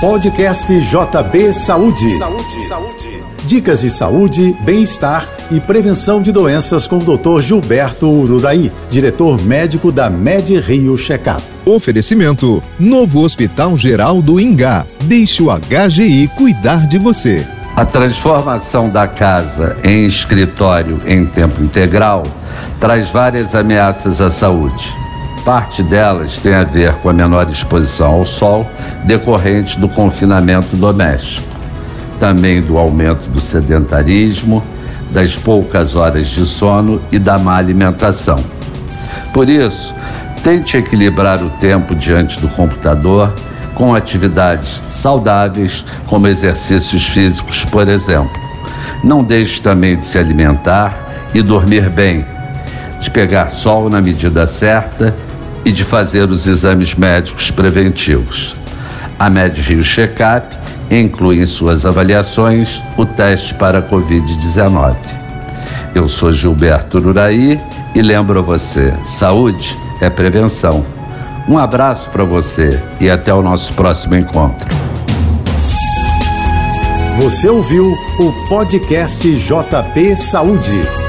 Podcast JB Saúde. Saúde. Saúde. Dicas de saúde, bem-estar e prevenção de doenças com o Dr. Gilberto Urudaí, diretor médico da Med Rio Checkup. Oferecimento: Novo Hospital Geral do Ingá. Deixe o HGI cuidar de você. A transformação da casa em escritório em tempo integral traz várias ameaças à saúde. Parte delas tem a ver com a menor exposição ao sol decorrente do confinamento doméstico, também do aumento do sedentarismo, das poucas horas de sono e da má alimentação. Por isso, tente equilibrar o tempo diante do computador com atividades saudáveis, como exercícios físicos, por exemplo. Não deixe também de se alimentar e dormir bem, de pegar sol na medida certa e de fazer os exames médicos preventivos. A Med Rio Checkup inclui em suas avaliações o teste para a Covid-19. Eu sou Gilberto Uraí e lembro a você: saúde é prevenção. Um abraço para você e até o nosso próximo encontro. Você ouviu o podcast JP Saúde.